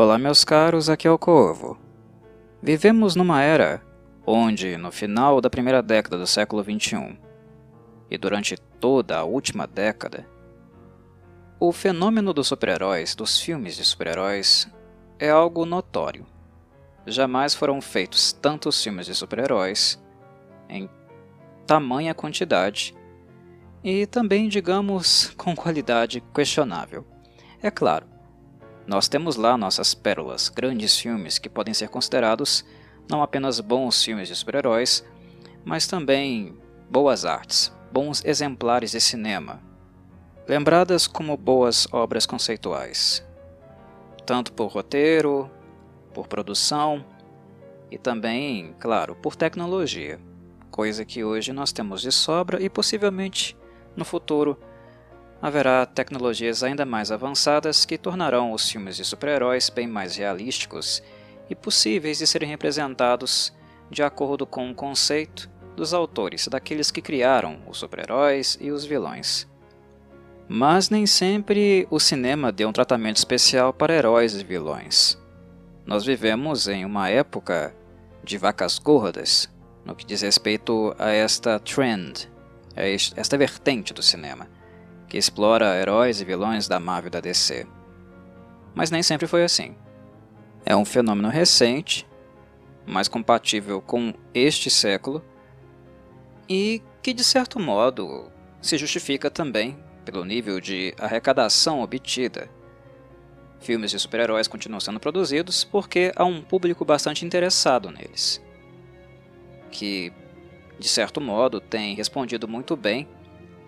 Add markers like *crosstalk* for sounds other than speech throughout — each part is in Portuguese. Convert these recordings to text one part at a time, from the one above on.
Olá, meus caros, aqui é o Corvo. Vivemos numa era onde, no final da primeira década do século XXI e durante toda a última década, o fenômeno dos super-heróis, dos filmes de super-heróis, é algo notório. Jamais foram feitos tantos filmes de super-heróis em tamanha quantidade e também, digamos, *laughs* com qualidade questionável. É claro, nós temos lá nossas pérolas, grandes filmes que podem ser considerados não apenas bons filmes de super-heróis, mas também boas artes, bons exemplares de cinema, lembradas como boas obras conceituais, tanto por roteiro, por produção e também, claro, por tecnologia, coisa que hoje nós temos de sobra e possivelmente no futuro haverá tecnologias ainda mais avançadas que tornarão os filmes de super-heróis bem mais realísticos e possíveis de serem representados de acordo com o conceito dos autores, daqueles que criaram os super-heróis e os vilões. Mas nem sempre o cinema deu um tratamento especial para heróis e vilões. Nós vivemos em uma época de vacas gordas no que diz respeito a esta trend, a esta vertente do cinema que explora heróis e vilões da Marvel e da DC. Mas nem sempre foi assim. É um fenômeno recente, mais compatível com este século, e que de certo modo se justifica também pelo nível de arrecadação obtida. Filmes de super-heróis continuam sendo produzidos porque há um público bastante interessado neles, que de certo modo tem respondido muito bem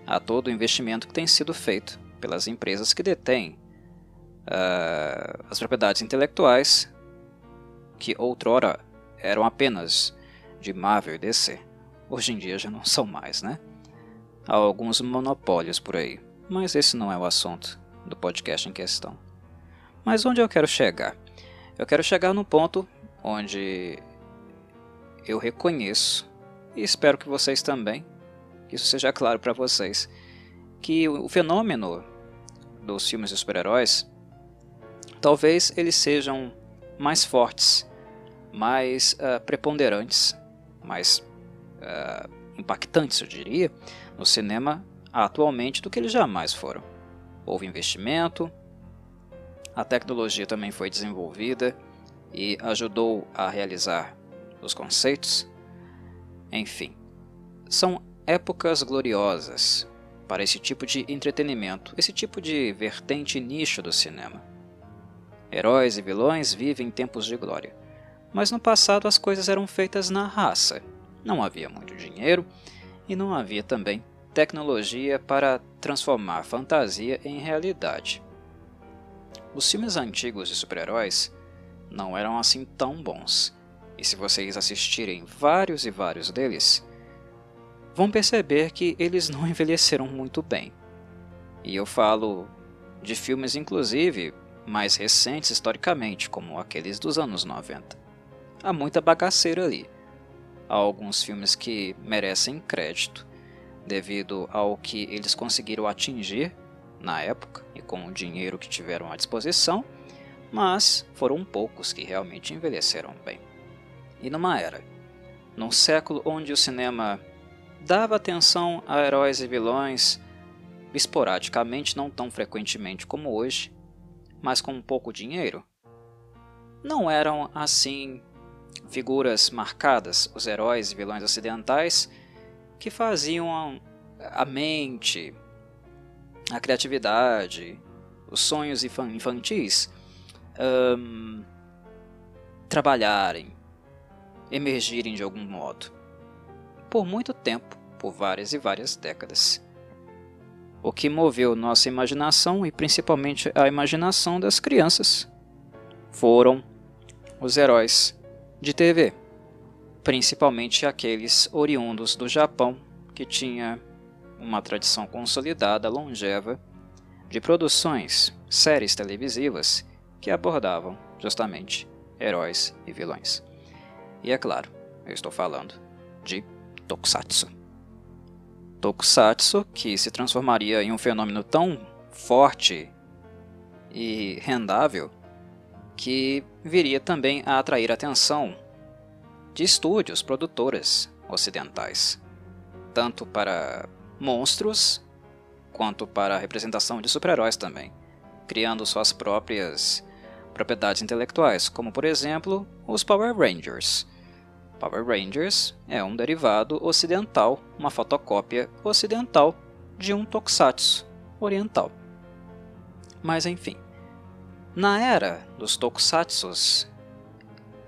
a todo o investimento que tem sido feito pelas empresas que detêm uh, as propriedades intelectuais que outrora eram apenas de Marvel e DC. Hoje em dia já não *laughs* são mais, né? Há alguns monopólios por aí, mas esse não é o assunto do podcast em questão. Mas onde eu quero chegar? Eu quero chegar no ponto onde eu reconheço, e espero que vocês também, que isso seja claro para vocês, que o fenômeno dos filmes de super-heróis talvez eles sejam mais fortes, mais uh, preponderantes, mais uh, impactantes, eu diria, no cinema atualmente do que eles jamais foram. Houve investimento, a tecnologia também foi desenvolvida e ajudou a realizar os conceitos. Enfim, são épocas gloriosas para esse tipo de entretenimento, esse tipo de vertente nicho do cinema. Heróis e vilões vivem tempos de glória, mas no passado as coisas eram feitas na raça. Não havia muito dinheiro e não havia também tecnologia para transformar fantasia em realidade. Os filmes antigos de super-heróis não eram assim tão bons, e se vocês assistirem vários e vários deles, vão perceber que eles não *laughs* envelheceram muito bem. E eu falo de filmes, inclusive, mais recentes historicamente, como aqueles dos anos 90. Há muita bagaceira ali. Há alguns filmes que merecem crédito, devido ao que eles conseguiram atingir na época e com o dinheiro que tiveram à disposição, mas foram poucos que realmente envelheceram bem. E numa era, num século onde o cinema dava atenção a heróis e vilões, esporadicamente, não tão frequentemente como hoje, mas com pouco dinheiro. Não eram assim figuras marcadas, os heróis e vilões ocidentais, que faziam a mente, a criatividade, os sonhos infantis um, trabalharem, emergirem de algum modo por muito tempo, por várias e várias décadas. O que moveu nossa imaginação e principalmente a imaginação das crianças foram os heróis de TV, principalmente aqueles oriundos do Japão que tinha uma tradição consolidada, longeva, de produções, séries televisivas que abordavam justamente heróis e vilões. E é claro, eu estou falando de Tokusatsu. Tokusatsu, que se transformaria em um fenômeno tão forte e rendável que viria também a atrair a atenção de estúdios, produtoras ocidentais, tanto para monstros quanto para a representação de super-heróis também, criando suas próprias propriedades intelectuais, como por exemplo os Power Rangers. Power Rangers é um derivado ocidental, uma fotocópia ocidental de um tokusatsu oriental. Mas enfim, na era dos tokusatsus,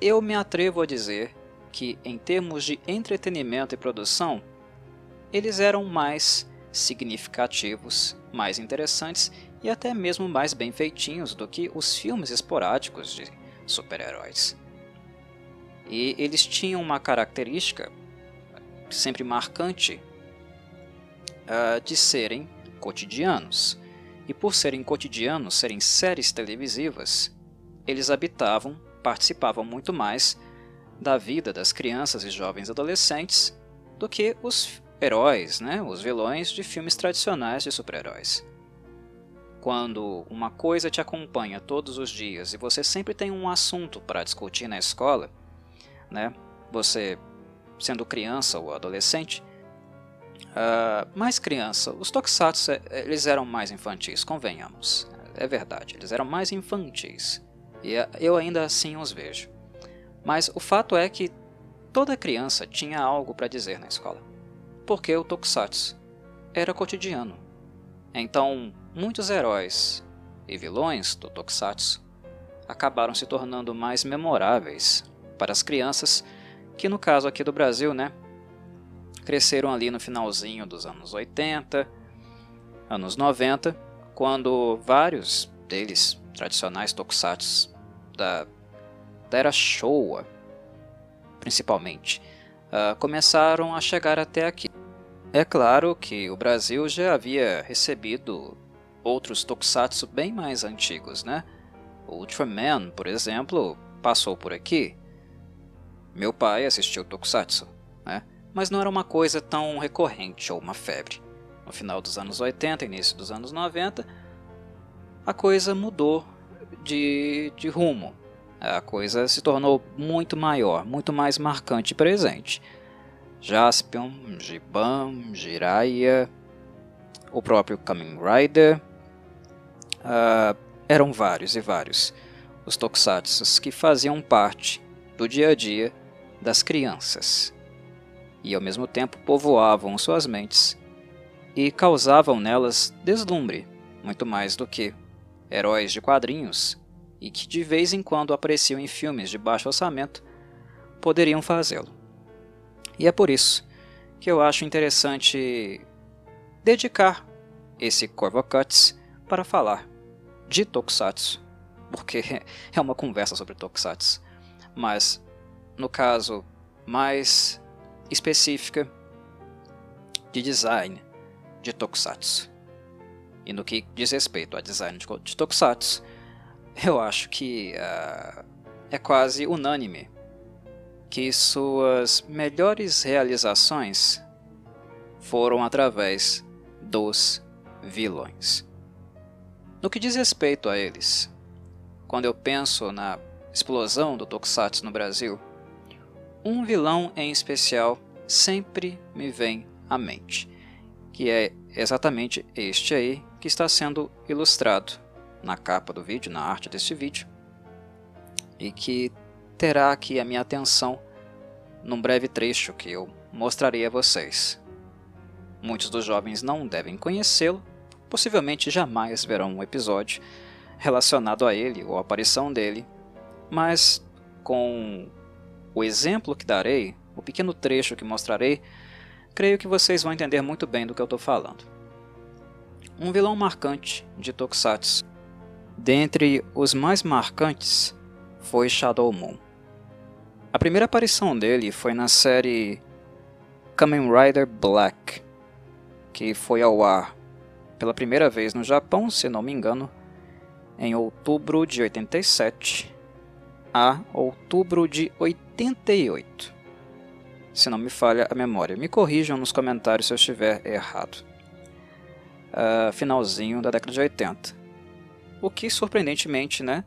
eu me atrevo a dizer que, em termos de entretenimento e produção, eles eram mais significativos, mais interessantes e até mesmo mais bem feitinhos do que os filmes esporádicos de super-heróis. E eles tinham uma característica sempre marcante uh, de serem cotidianos. E por serem cotidianos, serem séries televisivas, eles habitavam, participavam muito mais da vida das crianças e jovens adolescentes do que os heróis, né, os vilões de filmes tradicionais de super-heróis. Quando uma coisa te acompanha todos os dias e você sempre tem um assunto para discutir na escola, né, você sendo criança ou adolescente, uh, mais criança, os tokusatsu eh, eles eram mais infantis, convenhamos, é verdade, eles eram mais infantis e eh, eu ainda assim os vejo. Mas o fato é que toda criança tinha algo para dizer na escola, porque o Tokusatsu era cotidiano. Então, muitos heróis e vilões do Tokusatsu acabaram se tornando mais memoráveis para as crianças, que no caso aqui do Brasil, né, cresceram ali no finalzinho dos anos 80, anos 90, quando vários deles, tradicionais tokusatsu da da era Showa, principalmente, uh, começaram a chegar até aqui. É claro que o Brasil já havia recebido outros tokusatsu bem mais antigos, né? O Ultraman, por exemplo, passou por aqui. Meu pai assistiu tokusatsu, né? Mas não era uma coisa tão recorrente ou uma febre. No final dos anos 80, início dos anos 90, a coisa mudou de, de rumo a coisa se tornou muito maior, muito mais marcante e presente. Jaspion, Giban, Jiraiya, o próprio Kamen Rider, uh, eram vários e vários os tokusatsu que faziam parte do dia a dia das crianças e ao mesmo tempo povoavam suas mentes e causavam nelas deslumbre, muito mais do que heróis de quadrinhos e que de vez em quando apareciam em filmes de baixo orçamento, poderiam fazê-lo. E é por isso que eu acho interessante dedicar esse Corvo Cuts para falar de Tokusatsu, porque *laughs* é uma conversa sobre Tokusatsu, mas no caso mais específica de design de Tokusatsu. E no que diz respeito a design de Tokusatsu, eu acho que uh, é quase unânime que suas melhores realizações foram através dos vilões. No que diz respeito a eles, quando eu penso na explosão do Tokusatsu no Brasil, um vilão em especial sempre me vem à mente, que é exatamente este aí que está sendo ilustrado na capa do vídeo, na arte deste vídeo, e que terá aqui a minha atenção num breve trecho que eu mostrarei a vocês. Muitos dos jovens não devem conhecê-lo, possivelmente jamais verão um episódio relacionado a ele ou a aparição dele, mas com o exemplo que darei, o pequeno trecho que mostrarei, creio que vocês vão entender muito bem do que eu estou falando. Um vilão marcante de Tokusatsu Dentre os mais marcantes foi Shadow Moon. A primeira aparição dele foi na série Kamen Rider Black, que foi ao ar pela primeira vez no Japão, se não me engano, em outubro de 87 a outubro de 88. Se não me falha a memória. Me corrijam nos comentários se eu estiver errado. Uh, finalzinho da década de 80 o que surpreendentemente né,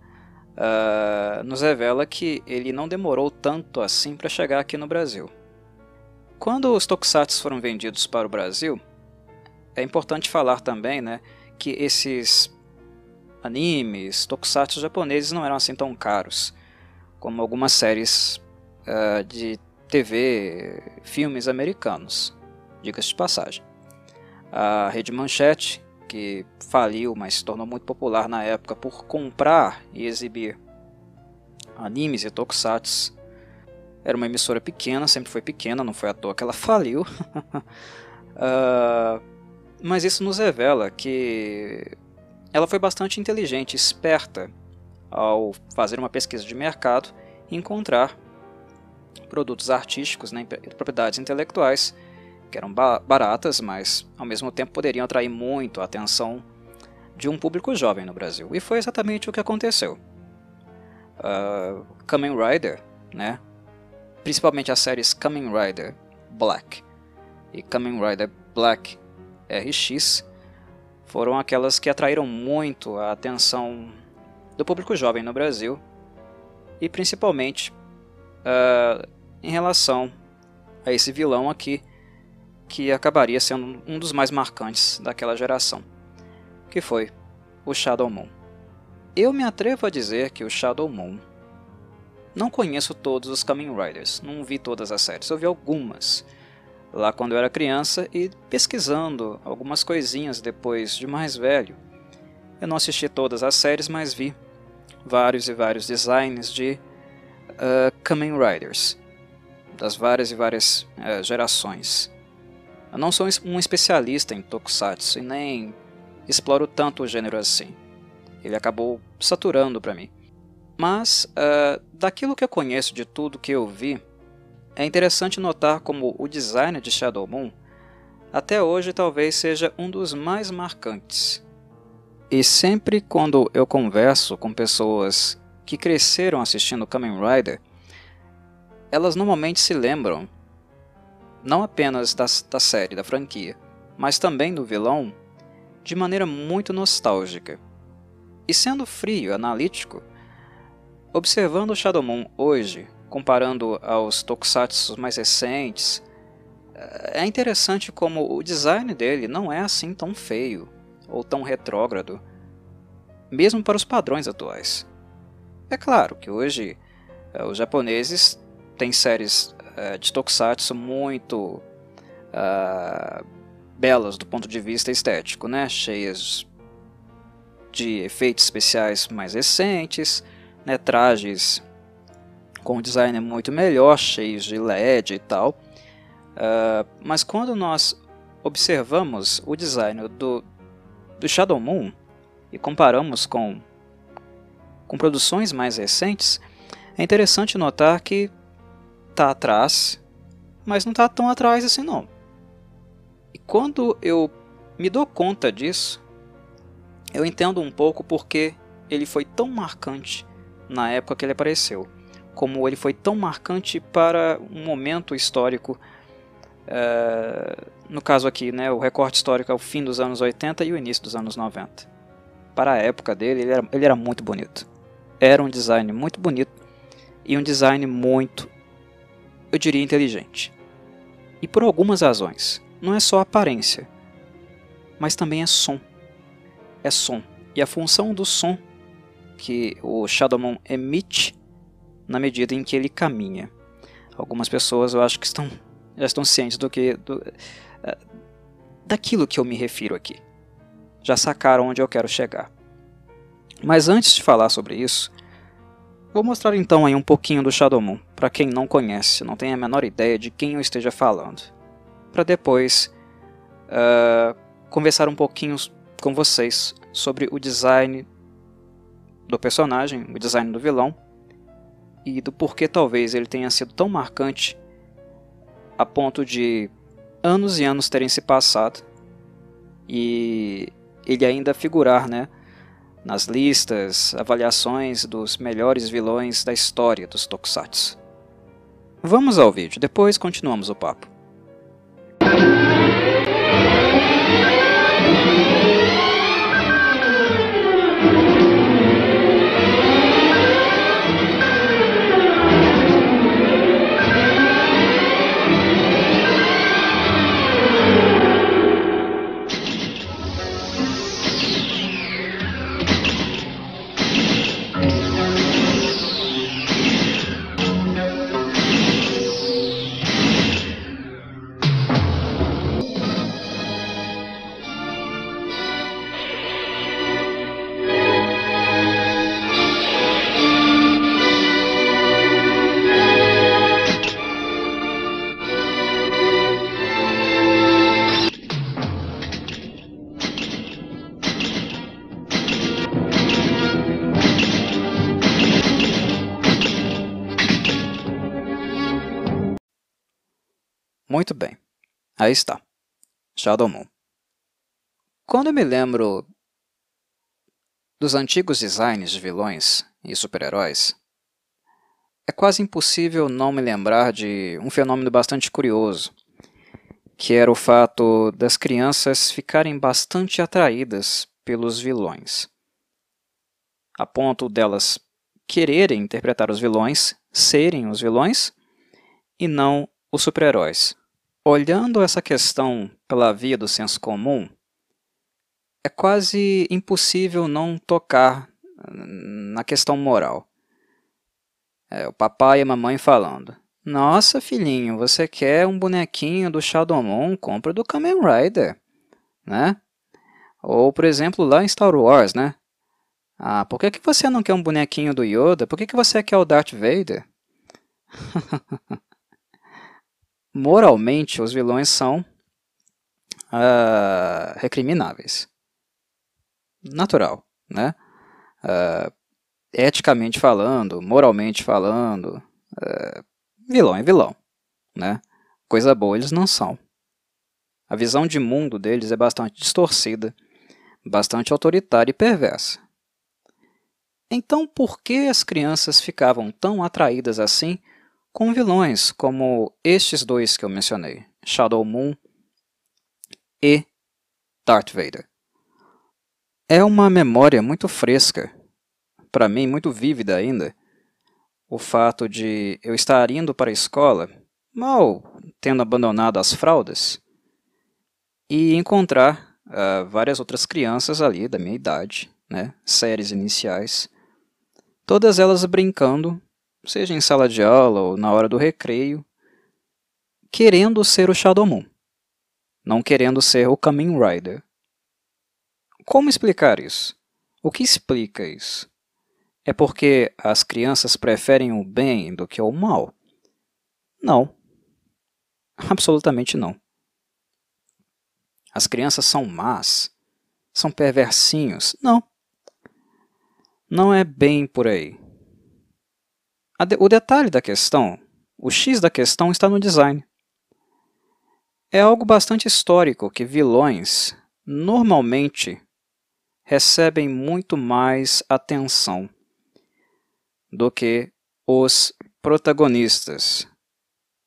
uh, nos revela que ele não demorou tanto assim para chegar aqui no Brasil. Quando os tokusatsu foram vendidos para o Brasil, é importante falar também né, que esses animes, tokusatsu japoneses não eram assim tão caros como algumas séries uh, de TV, filmes americanos, diga-se de passagem. A Rede Manchete, que faliu, mas se tornou muito popular na época por comprar e exibir animes e tokusatsu, era uma emissora pequena, sempre foi pequena, não foi à toa que ela faliu. uh, *laughs* mas isso nos revela que ela foi bastante inteligente, esperta ao fazer uma pesquisa de mercado e encontrar produtos artísticos, né, propriedades intelectuais que eram baratas, mas ao mesmo tempo poderiam atrair muito a atenção de um público jovem no Brasil. E foi exatamente o que aconteceu. Uh, Kamen Rider, né, principalmente as séries Kamen Rider Black e Kamen Rider Black RX, foram aquelas que atraíram muito a atenção do público jovem no Brasil e principalmente uh, em relação a esse vilão aqui que acabaria sendo um dos mais marcantes daquela geração, que foi o Shadow Moon. Eu me atrevo a dizer que o Shadow Moon não conheço todos os Kamen Riders, não vi todas as séries, eu vi algumas lá quando eu era criança e pesquisando algumas coisinhas depois de mais velho. Eu não assisti todas as séries, mas vi vários e vários designs de uh, Kamen Riders, das várias e várias uh, gerações. Eu não sou um especialista em Tokusatsu e nem exploro tanto o gênero assim. Ele acabou saturando para mim. Mas, uh, daquilo que eu conheço de tudo que eu vi, é interessante notar como o design de Shadow Moon até hoje talvez seja um dos mais marcantes. E sempre quando eu converso com pessoas que cresceram assistindo Kamen Rider, elas normalmente se lembram não apenas da, da série, da franquia, mas também do vilão de maneira muito nostálgica. E sendo frio, analítico, observando o Shadow Moon hoje, comparando aos tokusatsu mais recentes, é interessante como o design dele não é assim tão feio ou tão retrógrado, mesmo para os padrões atuais. É claro que hoje eh, os japoneses têm séries eh, de tokusatsu muito uh, belas do ponto de vista estético, né? cheias de efeitos especiais mais recentes, né? trajes com design muito melhor, cheios de LED e tal. Uh, mas quando nós observamos o design do, do Shadow Moon e comparamos com, com produções mais recentes, é interessante notar que está atrás, mas não está tão atrás assim não. E quando eu me dou conta disso, eu entendo um pouco porque ele foi tão marcante na época que ele apareceu como ele foi tão marcante para um momento histórico. Uh, no caso aqui, né, o recorte histórico é o fim dos anos 80 e o início dos anos 90. Para a época dele, ele era, ele era muito bonito. Era um design muito bonito e um design muito, eu diria, inteligente. E por algumas razões. Não é só aparência, mas também é som. É som. E a função do som que o Shadowmon emite na medida em que ele caminha. Algumas pessoas eu acho que estão já estão cientes do que do, uh, daquilo que eu me refiro aqui. Já sacaram onde eu quero chegar. Mas antes de falar sobre isso, vou mostrar então aí um pouquinho do Shadow Moon para quem não conhece, não tem a menor ideia de quem eu esteja falando, para depois uh, conversar um pouquinho com vocês sobre o design do personagem, o design do vilão e do porquê talvez ele tenha sido tão marcante a ponto de anos e anos terem se passado e ele ainda figurar né, nas listas, avaliações dos melhores vilões da história dos Tokusatsu. Vamos ao vídeo, depois continuamos o papo. Aí está. Shadow Moon. Quando eu me lembro dos antigos designs de vilões e super-heróis, é quase impossível não me lembrar de um fenômeno bastante curioso, que era o fato das crianças ficarem bastante atraídas pelos vilões, a ponto delas quererem interpretar os vilões, serem os vilões, e não os super-heróis. Olhando essa questão pela via do senso comum, é quase impossível não tocar na questão moral. É, o papai e a mamãe falando: Nossa, filhinho, você quer um bonequinho do Shadow Moon? Compra do Kamen Rider, né? Ou, por exemplo, lá em Star Wars, né? Ah, por que, que você não quer um bonequinho do Yoda? Por que, que você quer o Darth Vader? *laughs* Moralmente, os vilões são uh, recrimináveis. Natural, né? Uh, eticamente falando, moralmente falando, uh, vilão é vilão, né? Coisa boa eles não são. A visão de mundo deles é bastante distorcida, bastante autoritária e perversa. Então, por que as crianças ficavam tão atraídas assim com vilões como estes dois que eu mencionei, Shadow Moon e Darth Vader? É uma memória muito fresca, para mim muito vívida ainda, o fato de eu estar indo para a escola, mal tendo abandonado as fraldas, e encontrar uh, várias outras crianças ali da minha idade, né, séries iniciais, todas elas brincando, seja em sala de aula ou na hora do recreio, querendo ser o Shadow Moon, não querendo ser o Kamen Rider. Como explicar isso? O que explica isso? É porque as crianças preferem o bem do que o mal? Não. Absolutamente não. As crianças são más? São perversinhos? Não. Não é bem por aí. O detalhe da questão, o X da questão está no design. É algo bastante histórico que vilões, normalmente, recebem muito mais atenção do que os protagonistas,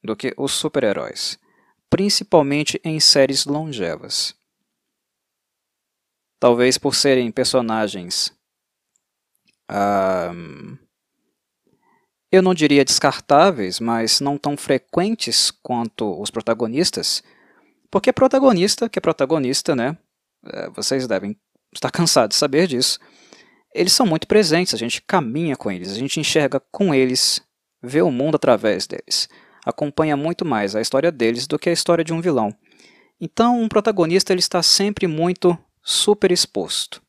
do que os super-heróis, principalmente em séries longevas. Talvez por serem personagens eu não diria descartáveis, mas não tão frequentes quanto os protagonistas, porque protagonista, que é protagonista, né? É, vocês devem estar *laughs* cansados de saber disso. Eles são muito presentes, a gente caminha com eles, a gente enxerga com eles, vê o mundo através deles, acompanha muito mais a história deles do que a história de um vilão. Então, um protagonista ele está sempre muito super exposto.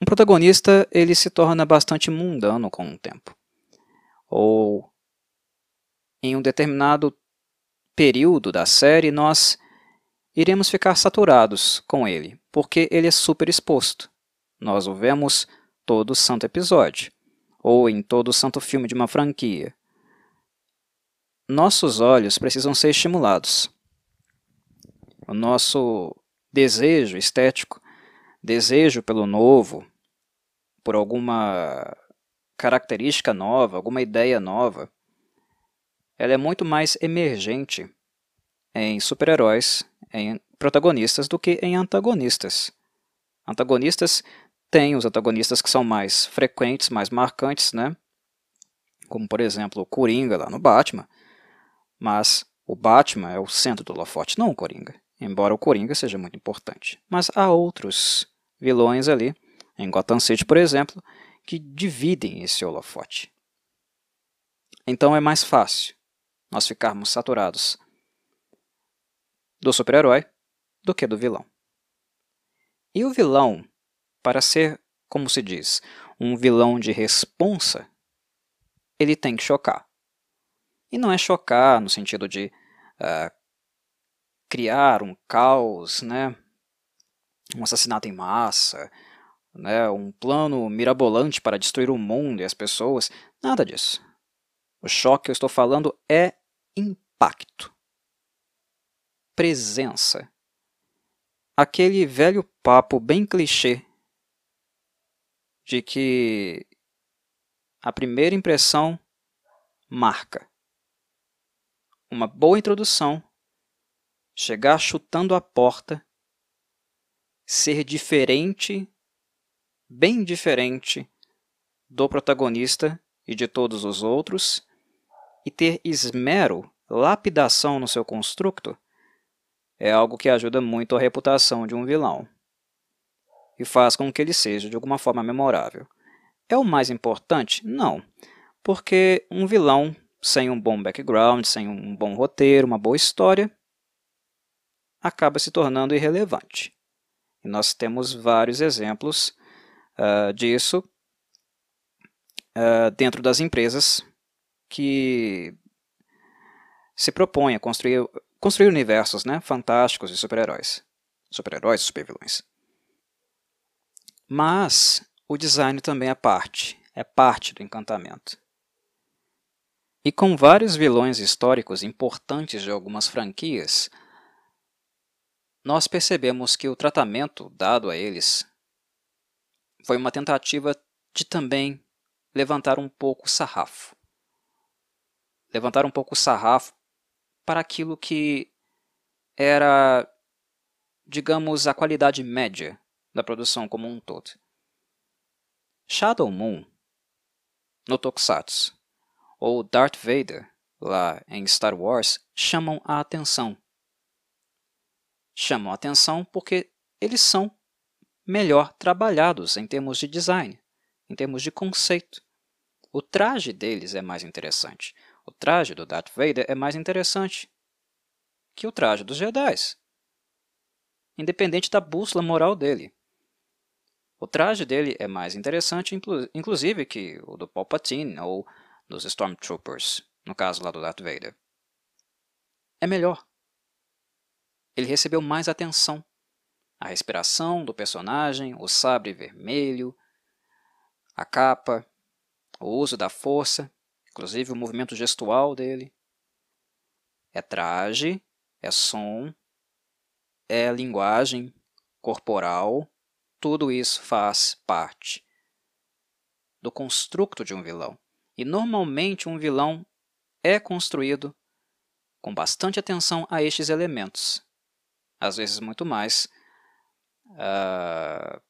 Um protagonista ele se torna bastante mundano com o tempo. Ou em um determinado período da série nós iremos ficar saturados com ele, porque ele é super exposto. Nós o vemos todo santo episódio, ou em todo santo filme de uma franquia. Nossos olhos precisam ser estimulados. O nosso desejo estético, desejo pelo novo, por alguma característica nova, alguma ideia nova, ela é muito mais emergente em super-heróis, em protagonistas, do que em antagonistas. Antagonistas têm os antagonistas que são mais frequentes, mais marcantes, né? Como, por exemplo, o Coringa lá no Batman. Mas o Batman é o centro do holofote, não o Coringa. Embora o Coringa seja muito importante. Mas há outros vilões ali em Gotham City, por exemplo, que dividem esse holofote. Então é mais fácil nós ficarmos saturados do super-herói do que do vilão. E o vilão, para ser, como se diz, um vilão de responsa, ele tem que chocar. E não é chocar no sentido de uh, criar um caos, né? um assassinato em massa, né, um plano mirabolante para destruir o mundo e as pessoas. Nada disso. O choque que eu estou falando é impacto. presença. Aquele velho papo bem clichê de que a primeira impressão marca. Uma boa introdução, chegar chutando a porta, ser diferente, bem diferente do protagonista e de todos os outros, e ter esmero, lapidação no seu construto, é algo que ajuda muito a reputação de um vilão e faz com que ele seja de alguma forma memorável. É o mais importante? Não, porque um vilão sem um bom background, sem um bom roteiro, uma boa história, acaba se tornando irrelevante. E nós temos vários exemplos uh, disso uh, dentro das empresas que se propõem a construir, construir universos né, fantásticos de super-heróis. Super-heróis e super-vilões. Mas o design também é parte, é parte do encantamento. E com vários vilões históricos importantes de algumas franquias, nós percebemos que o tratamento dado a eles foi uma tentativa de também levantar um pouco o sarrafo. Levantar um pouco o sarrafo para aquilo que era, digamos, a qualidade média da produção como um todo. Shadow Moon, no Tokusatsu, ou Darth Vader, lá em Star Wars, chamam a atenção. Chamam a atenção porque eles são melhor trabalhados em termos de design, em termos de conceito. O traje deles é mais interessante. O traje do Darth Vader é mais interessante que o traje dos Jedi, independente da bússola moral dele. O traje dele é mais interessante, inclusive, que o do Palpatine ou dos Stormtroopers, no caso lá do Darth Vader. É melhor. Ele recebeu mais atenção. A respiração do personagem, o sabre vermelho, a capa, o uso da força, inclusive o movimento gestual dele. É traje, é som, é linguagem corporal, tudo isso faz parte do construto de um vilão. E normalmente um vilão é construído com bastante atenção a estes elementos, às vezes muito mais uh,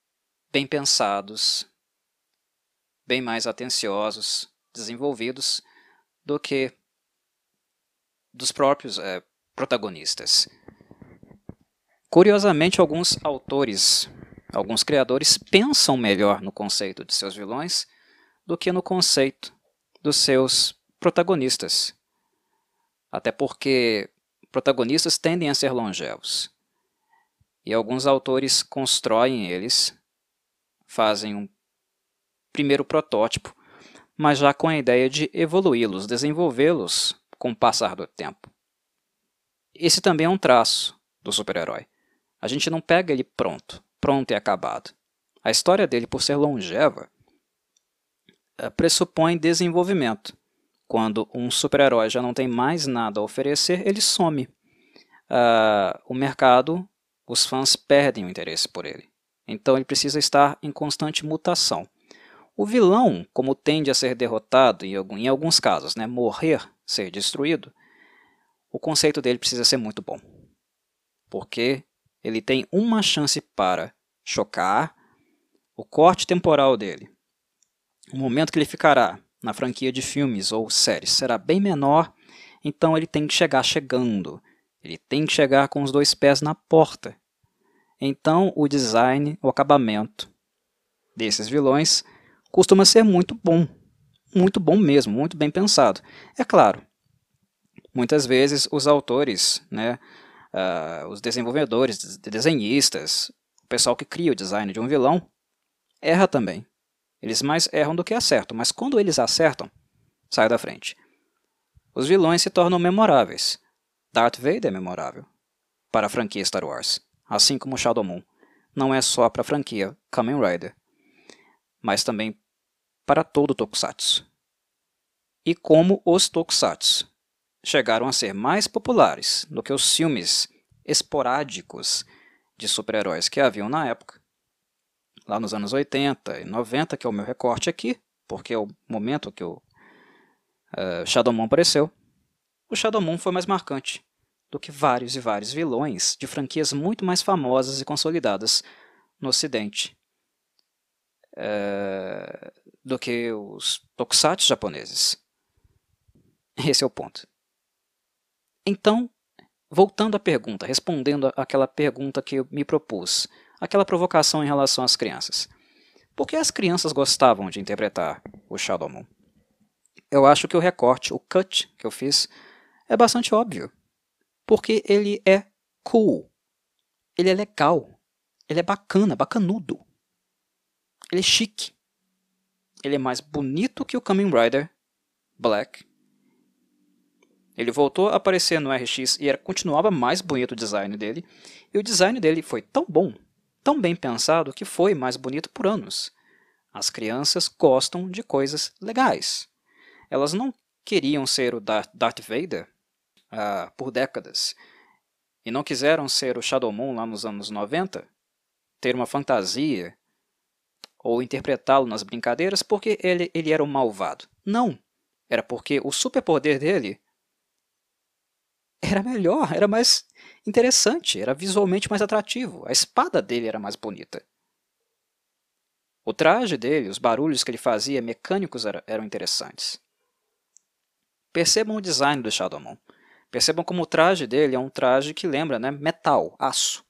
bem pensados, bem mais atenciosos, desenvolvidos do que dos próprios uh, protagonistas. Curiosamente, alguns autores Alguns criadores pensam melhor no conceito de seus vilões do que no conceito dos seus protagonistas. Até porque protagonistas tendem a ser longevos. E alguns autores constroem eles, fazem um primeiro protótipo, mas já com a ideia de evoluí-los, desenvolvê-los com o passar do tempo. Esse também é um traço do super-herói. A gente não pega ele pronto pronto e acabado. A história dele, por ser longeva, eh, pressupõe desenvolvimento. Quando um super-herói já não tem mais nada a oferecer, ele some. Uh, o mercado, os fãs perdem o interesse por ele. Então ele precisa estar em constante mutação. O vilão, como tende a ser derrotado, em, algum, em alguns casos, né, morrer, ser destruído, o conceito dele precisa ser muito bom. Porque ele tem uma chance para chocar o corte temporal dele. O momento que ele ficará na franquia de filmes ou séries será bem menor, então ele tem que chegar chegando. Ele tem que chegar com os dois pés na porta. Então o design, o acabamento desses vilões costuma ser muito bom. Muito bom mesmo, muito bem pensado. É claro, muitas vezes os autores, né, uh, os desenvolvedores, desenhistas, o pessoal que cria o design de um vilão, erra também. Eles mais erram do que acertam, mas quando eles acertam, sai da frente. Os vilões se tornam memoráveis. Darth Vader é memorável para a franquia Star Wars, assim como Shadow Moon. Não é só para a franquia Kamen Rider, mas também para todo o Tokusatsu. E como os Tokusatsu chegaram a ser mais populares do que os filmes esporádicos de super-heróis que haviam na época, lá nos anos 80 e 90, que é o meu recorte aqui, porque é o momento que o uh, Shadow Moon apareceu, o Shadow Moon foi mais marcante do que vários e vários vilões de franquias muito mais famosas e consolidadas no Ocidente uh, do que os tokusatsu japoneses. Esse é o ponto. Então, voltando à pergunta, respondendo àquela pergunta que eu me propus, aquela provocação em relação às crianças. Por que as crianças gostavam de interpretar o Shadow Moon? Eu acho que o recorte, o cut que eu fiz, é bastante óbvio. Porque ele é cool. Ele é legal. Ele é bacana, bacanudo. Ele é chique. Ele é mais bonito que o Kamen Rider Black ele voltou a aparecer no RX e era, continuava mais bonito o design dele. E o design dele foi tão bom, tão bem pensado, que foi mais bonito por anos. As crianças gostam de coisas legais. Elas não queriam ser o Darth Vader por décadas. E não quiseram ser o Shadow Moon lá nos anos 90, ter uma fantasia ou interpretá-lo nas brincadeiras porque ele, ele era um malvado. Não! Era porque o superpoder dele era melhor, era mais interessante, era visualmente mais atrativo. A espada dele era mais bonita. O traje dele, os barulhos que ele fazia mecânicos eram interessantes. Percebam o design do Shadow Moon. Percebam como o traje dele é um traje que lembra né, metal, aço.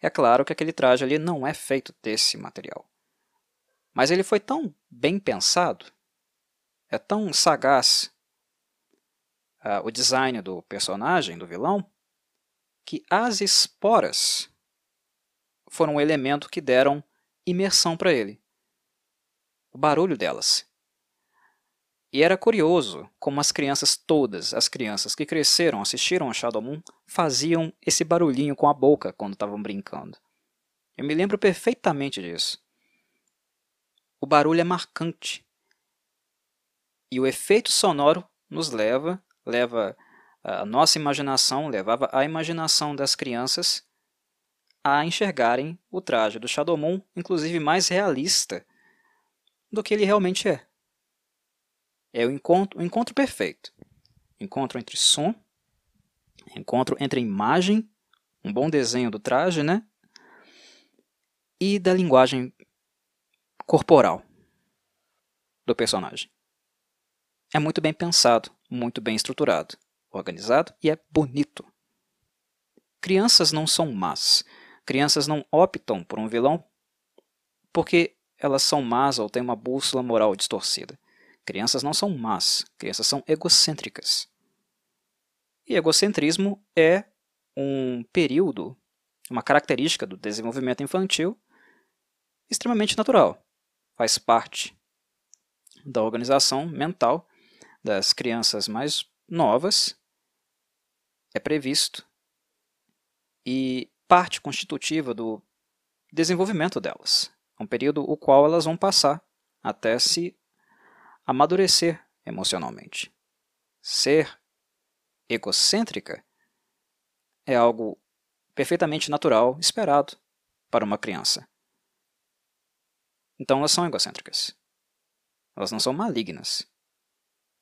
É claro que aquele traje ali não é feito desse material. Mas ele foi tão bem pensado, é tão sagaz uh, o design do personagem, do vilão, que as esporas foram um elemento que deram imersão para ele. O barulho delas. E era curioso como as crianças todas, as crianças que cresceram, assistiram a Shadow Moon, faziam esse barulhinho com a boca quando estavam brincando. Eu me lembro perfeitamente disso. O barulho é marcante. E o efeito sonoro nos leva leva a nossa imaginação, levava a imaginação das crianças a enxergarem o traje do Shadow Moon, inclusive mais realista do que ele realmente é. É o encontro, o encontro perfeito. Encontro entre som, encontro entre imagem, um bom desenho do traje, né? E da linguagem corporal do personagem. É muito bem pensado, muito bem estruturado, organizado e é bonito. Crianças não são más. Crianças não optam por um vilão porque elas são más ou têm uma bússola moral distorcida. Crianças não são más, crianças são egocêntricas. E egocentrismo é um período, uma característica do desenvolvimento infantil extremamente natural. Faz parte da organização mental das crianças mais novas é previsto e parte constitutiva do desenvolvimento delas. É um período o qual elas vão passar até se amadurecer emocionalmente. Ser egocêntrica é algo perfeitamente natural, esperado para uma criança. Então elas são egocêntricas. Elas não são malignas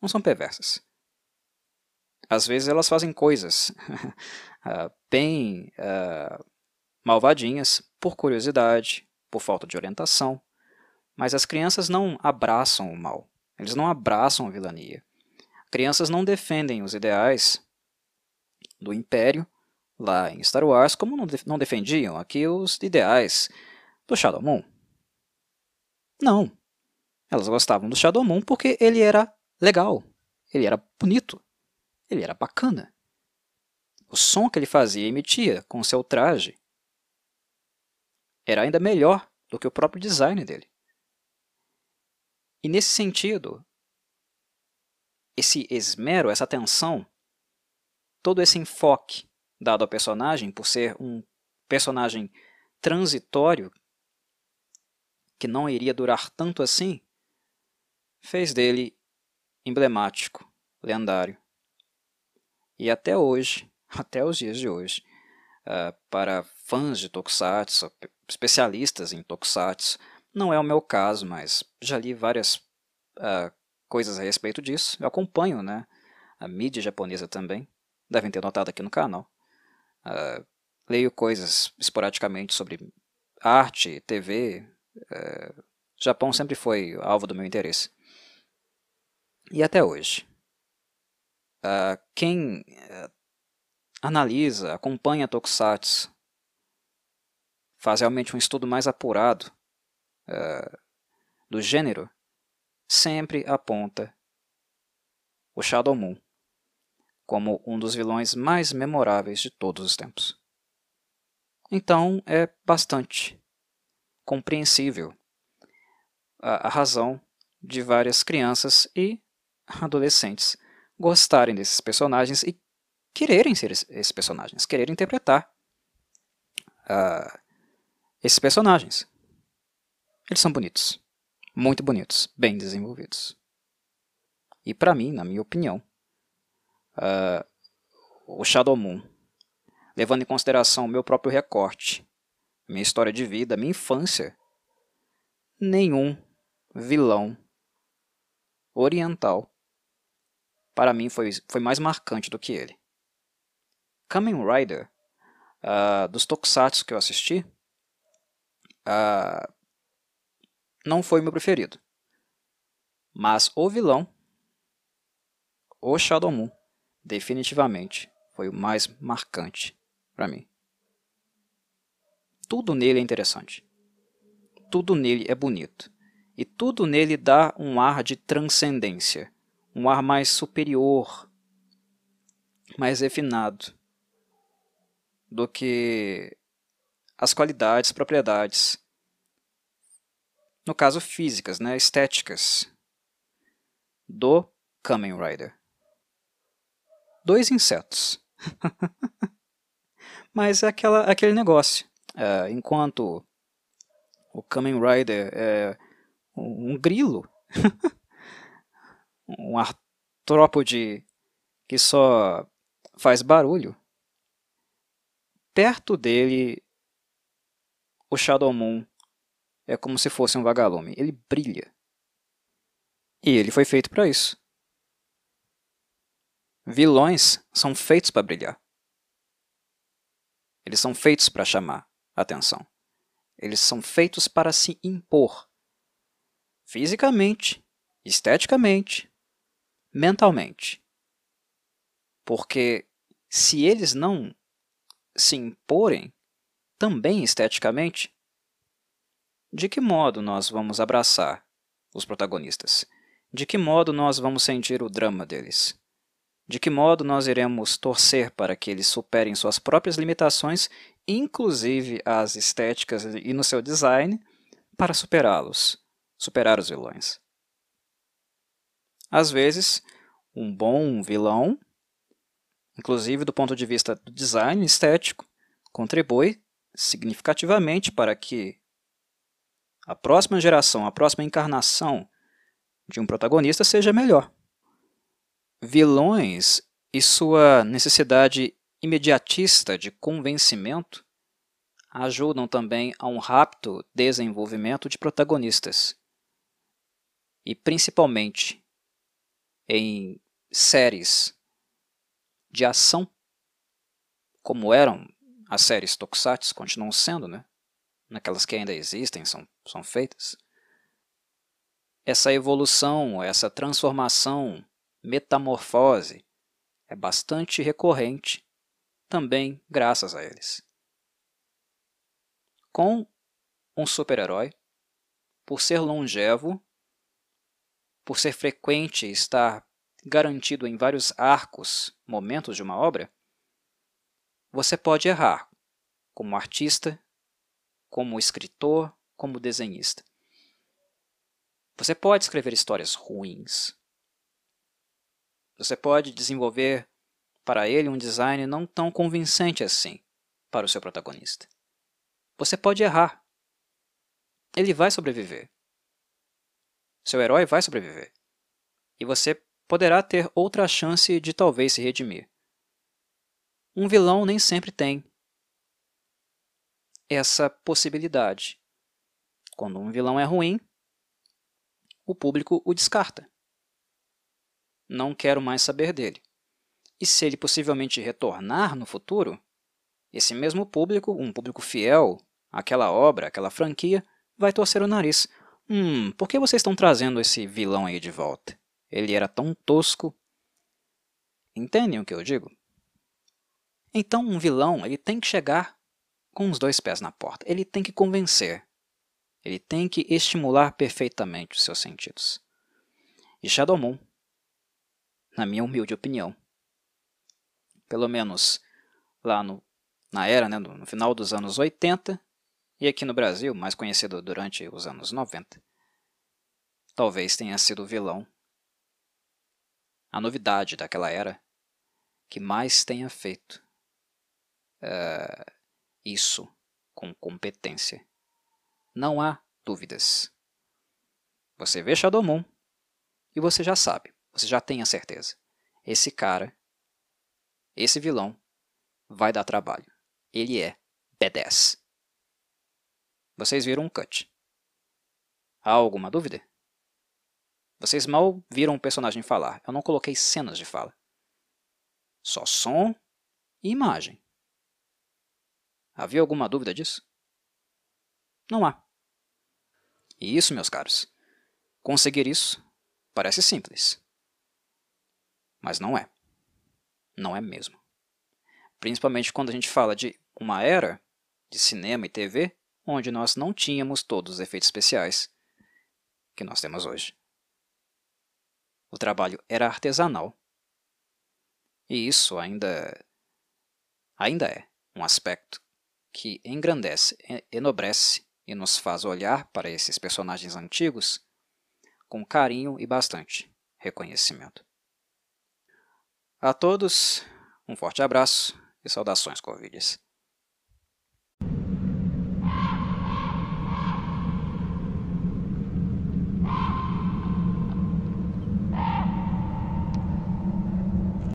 não são perversas. Às vezes elas fazem coisas uh, *laughs* bem uh, malvadinhas por curiosidade, por falta de orientação, mas as crianças não abraçam o mal, eles não abraçam a vilania. Crianças não defendem os ideais do Império lá em Star Wars, como não, defendiam aqui os ideais do Shadow Moon. Não. Elas gostavam do Shadow Moon porque ele era legal, ele era bonito, ele era bacana. O som que ele fazia e emitia com seu traje era ainda melhor do que o próprio design dele. E nesse sentido, esse esmero, essa atenção, todo esse enfoque dado ao personagem por ser um personagem transitório que não iria durar tanto assim, fez dele emblemático, lendário. E até hoje, *laughs* até os dias de hoje, uh, para fãs de Tokusatsu, especialistas em Tokusatsu. Não é o meu caso, mas já li várias uh, coisas a respeito disso. Eu acompanho né, a mídia japonesa também, devem ter notado aqui no canal. Uh, leio coisas esporadicamente sobre arte, TV. Uh, Japão sempre foi alvo do meu interesse. E até hoje. Uh, quem uh, analisa, acompanha Tokusatsu, faz realmente um estudo mais apurado uh, do gênero, sempre aponta o Shadow Moon como um dos vilões mais memoráveis de todos os tempos. Então é bastante compreensível a, a razão de várias crianças e adolescentes gostarem desses personagens e quererem ser esses personagens, quererem interpretar uh, esses personagens. Eles são bonitos, muito bonitos, bem desenvolvidos. E para mim, na minha opinião, uh, o Shadow Moon, levando em consideração o meu próprio recorte, minha história de vida, minha infância, nenhum vilão oriental para mim foi, foi mais marcante do que ele. Kamen Rider, uh, dos tokusatsu que eu assisti, uh, não foi meu preferido. Mas o vilão, o Shadow Moon, definitivamente foi o mais marcante para mim. Tudo nele é interessante. Tudo nele é bonito. E tudo nele dá um ar de transcendência um ar mais superior, mais refinado do que as qualidades, propriedades, no caso físicas, né, estéticas, do Kamen Rider. Dois insetos. *laughs* Mas é aquela, aquele negócio. É, enquanto o Kamen Rider é um, *laughs* um grilo, um artrópode que só faz barulho, perto dele o Shadow Moon é como se fosse um vagalume. Ele brilha. E ele foi feito para isso. Vilões são feitos para brilhar. Eles são feitos para chamar atenção. Eles são feitos para se impor fisicamente, esteticamente, mentalmente. Porque se eles não se imporem também esteticamente, de que modo nós vamos abraçar os protagonistas? De que modo nós vamos sentir o drama deles? De que modo nós iremos torcer para que eles superem suas próprias limitações, inclusive as estéticas e no seu design, para superá-los, superar os vilões? Às vezes, um bom vilão, inclusive do ponto de vista do design estético, contribui significativamente para que a próxima geração, a próxima encarnação de um protagonista seja melhor. Vilões e sua necessidade imediatista de convencimento ajudam também a um rápido desenvolvimento de protagonistas. E principalmente em séries de ação, como eram as séries Tokusatsu, continuam sendo, né? Naquelas que ainda existem, são, são feitas. Essa evolução, essa transformação, metamorfose, é bastante recorrente, também graças a eles. Com um super-herói, por ser longevo, por ser frequente e estar garantido em vários arcos, momentos de uma obra, você pode errar como artista, como escritor, como desenhista. Você pode escrever histórias ruins. Você pode desenvolver para ele um design não tão convincente assim para o seu protagonista. Você pode errar. Ele vai sobreviver. Seu herói vai sobreviver. E você poderá ter outra chance de talvez se redimir. Um vilão nem sempre tem essa possibilidade. Quando um vilão é ruim, o público o descarta. Não quero mais saber dele. E se ele possivelmente retornar no futuro, esse mesmo público, um público fiel àquela obra, àquela franquia, vai torcer o nariz. Hum, por que vocês estão trazendo esse vilão aí de volta? Ele era tão tosco. Entendem o que eu digo? Então, um vilão ele tem que chegar com os dois pés na porta. Ele tem que convencer. Ele tem que estimular perfeitamente os seus sentidos. E Shadow Moon, na minha humilde opinião, pelo menos lá no, na era, né, no, final dos anos 80, e aqui no Brasil, mais conhecido durante os anos 90, talvez tenha sido o vilão, a novidade daquela era, que mais tenha feito uh, isso com competência. Não há dúvidas. Você vê Shadow Moon e você já sabe, você já tem a certeza. Esse cara, esse vilão, vai dar trabalho. Ele é badass. Vocês viram um cut. Há alguma dúvida? Vocês mal viram o personagem falar. Eu não coloquei cenas de fala. Só som e imagem. Havia alguma dúvida disso? Não há. E isso, meus caros, conseguir isso parece simples. Mas não é. Não é mesmo. Principalmente quando a gente fala de uma era de cinema e TV onde nós não tínhamos todos os efeitos especiais que nós temos hoje. O trabalho era artesanal. E isso ainda, ainda é um aspecto que engrandece, enobrece e nos faz olhar para esses personagens antigos com carinho e bastante reconhecimento. A todos, um forte abraço e saudações Corvides.